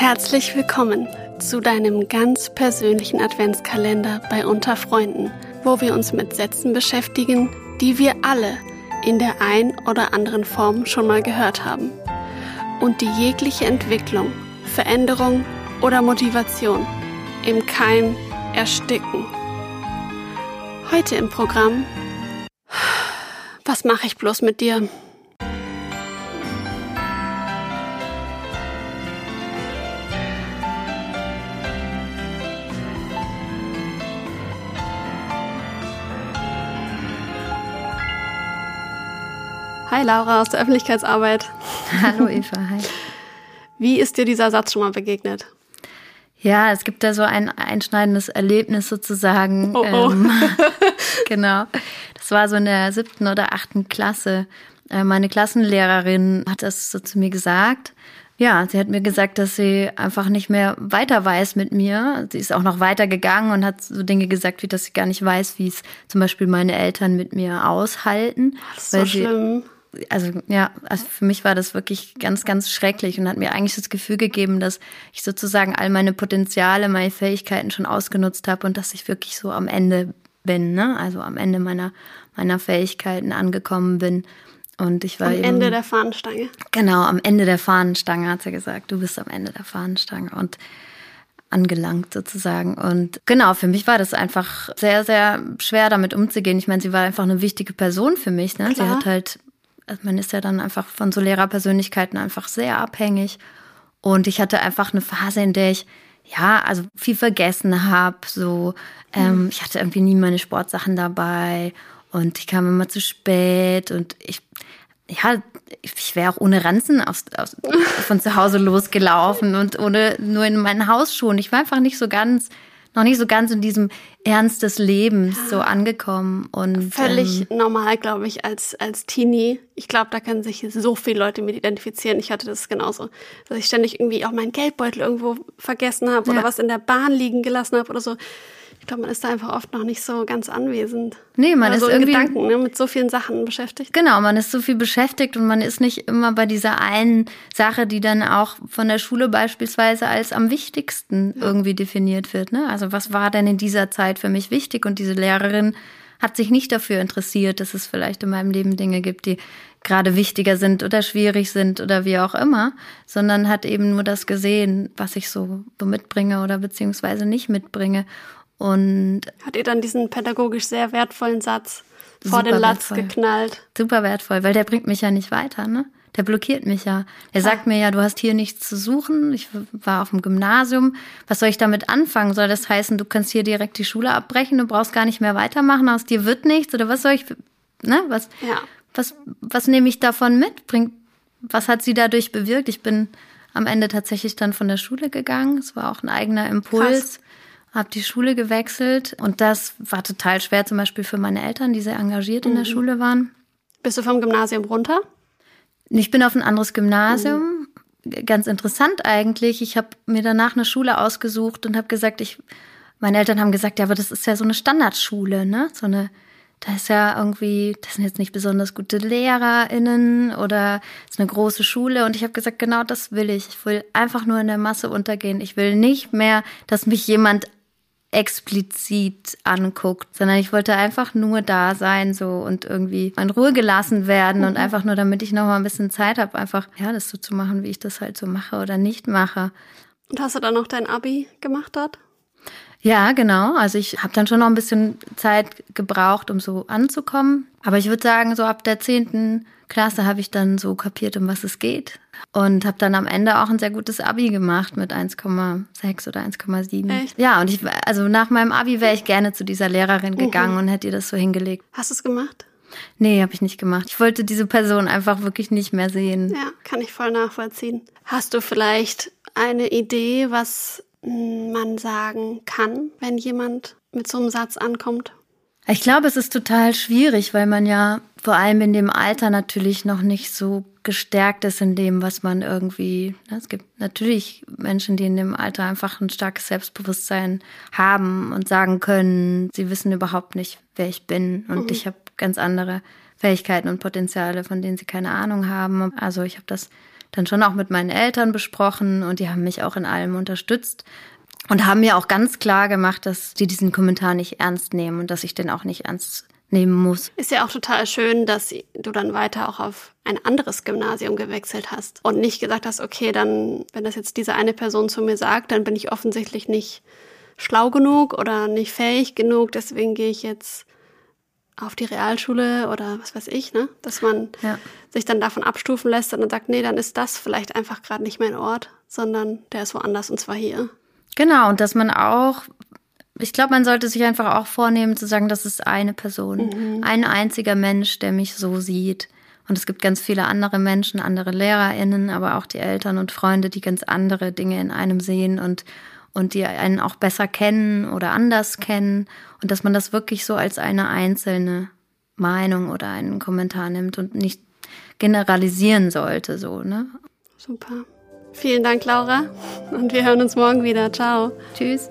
Herzlich willkommen zu deinem ganz persönlichen Adventskalender bei Unter Freunden, wo wir uns mit Sätzen beschäftigen, die wir alle in der ein oder anderen Form schon mal gehört haben und die jegliche Entwicklung, Veränderung oder Motivation im Keim ersticken. Heute im Programm Was mache ich bloß mit dir? Hi Laura aus der Öffentlichkeitsarbeit. Hallo Eva, hi. Wie ist dir dieser Satz schon mal begegnet? Ja, es gibt da so ein einschneidendes Erlebnis sozusagen. Oh, oh. Ähm, genau. Das war so in der siebten oder achten Klasse. Äh, meine Klassenlehrerin hat das so zu mir gesagt. Ja, sie hat mir gesagt, dass sie einfach nicht mehr weiter weiß mit mir. Sie ist auch noch weiter gegangen und hat so Dinge gesagt, wie dass sie gar nicht weiß, wie es zum Beispiel meine Eltern mit mir aushalten. Das ist so schlimm. Also ja, also für mich war das wirklich ganz, ganz schrecklich und hat mir eigentlich das Gefühl gegeben, dass ich sozusagen all meine Potenziale, meine Fähigkeiten schon ausgenutzt habe und dass ich wirklich so am Ende bin, ne? Also am Ende meiner, meiner Fähigkeiten angekommen bin. Und ich war am eben, Ende der Fahnenstange. Genau, am Ende der Fahnenstange hat sie gesagt. Du bist am Ende der Fahnenstange und angelangt sozusagen. Und genau, für mich war das einfach sehr, sehr schwer damit umzugehen. Ich meine, sie war einfach eine wichtige Person für mich. Ne? Sie hat halt also man ist ja dann einfach von so Lehrerpersönlichkeiten einfach sehr abhängig. Und ich hatte einfach eine Phase, in der ich ja, also viel vergessen habe. So, ähm, ich hatte irgendwie nie meine Sportsachen dabei und ich kam immer zu spät und ich, ja, ich wäre auch ohne Ranzen aus, aus, von zu Hause losgelaufen und ohne nur in meinen Hausschuhen. Ich war einfach nicht so ganz noch nicht so ganz in diesem Ernst des Lebens so angekommen und völlig ähm, normal, glaube ich, als als Teenie. Ich glaube, da können sich so viele Leute mit identifizieren. Ich hatte das genauso, dass ich ständig irgendwie auch meinen Geldbeutel irgendwo vergessen habe ja. oder was in der Bahn liegen gelassen habe oder so. Ich glaube, man ist da einfach oft noch nicht so ganz anwesend. Nee, man ist so irgendwie Gedanken, ne, mit so vielen Sachen beschäftigt. Genau, man ist so viel beschäftigt und man ist nicht immer bei dieser einen Sache, die dann auch von der Schule beispielsweise als am wichtigsten ja. irgendwie definiert wird. Ne? Also was war denn in dieser Zeit für mich wichtig? Und diese Lehrerin hat sich nicht dafür interessiert, dass es vielleicht in meinem Leben Dinge gibt, die gerade wichtiger sind oder schwierig sind oder wie auch immer, sondern hat eben nur das gesehen, was ich so mitbringe oder beziehungsweise nicht mitbringe. Und hat ihr dann diesen pädagogisch sehr wertvollen Satz vor den Latz wertvoll. geknallt? Super wertvoll, weil der bringt mich ja nicht weiter, ne? Der blockiert mich ja. Er sagt mir ja, du hast hier nichts zu suchen. Ich war auf dem Gymnasium. Was soll ich damit anfangen? Soll das heißen, du kannst hier direkt die Schule abbrechen, du brauchst gar nicht mehr weitermachen, aus dir wird nichts? Oder was soll ich, ne? Was, ja. was, was nehme ich davon mit? Bringt, was hat sie dadurch bewirkt? Ich bin am Ende tatsächlich dann von der Schule gegangen. Es war auch ein eigener Impuls. Krass habe die Schule gewechselt und das war total schwer, zum Beispiel für meine Eltern, die sehr engagiert in der mhm. Schule waren. Bist du vom Gymnasium runter? Ich bin auf ein anderes Gymnasium. Mhm. Ganz interessant eigentlich. Ich habe mir danach eine Schule ausgesucht und habe gesagt, ich, meine Eltern haben gesagt, ja, aber das ist ja so eine Standardschule, ne? So eine, da ist ja irgendwie, das sind jetzt nicht besonders gute LehrerInnen oder ist eine große Schule. Und ich habe gesagt, genau das will ich. Ich will einfach nur in der Masse untergehen. Ich will nicht mehr, dass mich jemand explizit anguckt, sondern ich wollte einfach nur da sein so und irgendwie in Ruhe gelassen werden mhm. und einfach nur, damit ich noch mal ein bisschen Zeit habe, einfach ja das so zu machen, wie ich das halt so mache oder nicht mache. Und hast du dann noch dein Abi gemacht dort? Ja, genau. Also ich habe dann schon noch ein bisschen Zeit gebraucht, um so anzukommen. Aber ich würde sagen, so ab der zehnten Klasse habe ich dann so kapiert, um was es geht. Und habe dann am Ende auch ein sehr gutes Abi gemacht mit 1,6 oder 1,7. Ja, und ich, also nach meinem Abi wäre ich gerne zu dieser Lehrerin gegangen mhm. und hätte ihr das so hingelegt. Hast du es gemacht? Nee, habe ich nicht gemacht. Ich wollte diese Person einfach wirklich nicht mehr sehen. Ja, kann ich voll nachvollziehen. Hast du vielleicht eine Idee, was man sagen kann, wenn jemand mit so einem Satz ankommt? Ich glaube, es ist total schwierig, weil man ja vor allem in dem Alter natürlich noch nicht so gestärkt ist in dem, was man irgendwie. Ne, es gibt natürlich Menschen, die in dem Alter einfach ein starkes Selbstbewusstsein haben und sagen können, sie wissen überhaupt nicht, wer ich bin und mhm. ich habe ganz andere Fähigkeiten und Potenziale, von denen sie keine Ahnung haben. Also ich habe das dann schon auch mit meinen Eltern besprochen und die haben mich auch in allem unterstützt und haben mir auch ganz klar gemacht, dass die diesen Kommentar nicht ernst nehmen und dass ich den auch nicht ernst nehmen muss. Ist ja auch total schön, dass du dann weiter auch auf ein anderes Gymnasium gewechselt hast und nicht gesagt hast, okay, dann, wenn das jetzt diese eine Person zu mir sagt, dann bin ich offensichtlich nicht schlau genug oder nicht fähig genug, deswegen gehe ich jetzt auf die Realschule oder was weiß ich, ne? Dass man ja. sich dann davon abstufen lässt und dann sagt, nee, dann ist das vielleicht einfach gerade nicht mein Ort, sondern der ist woanders und zwar hier. Genau, und dass man auch, ich glaube, man sollte sich einfach auch vornehmen zu sagen, das ist eine Person, mhm. ein einziger Mensch, der mich so sieht. Und es gibt ganz viele andere Menschen, andere LehrerInnen, aber auch die Eltern und Freunde, die ganz andere Dinge in einem sehen und, und die einen auch besser kennen oder anders kennen. Und dass man das wirklich so als eine einzelne Meinung oder einen Kommentar nimmt und nicht generalisieren sollte, so, ne? Super. Vielen Dank, Laura. Und wir hören uns morgen wieder. Ciao. Tschüss.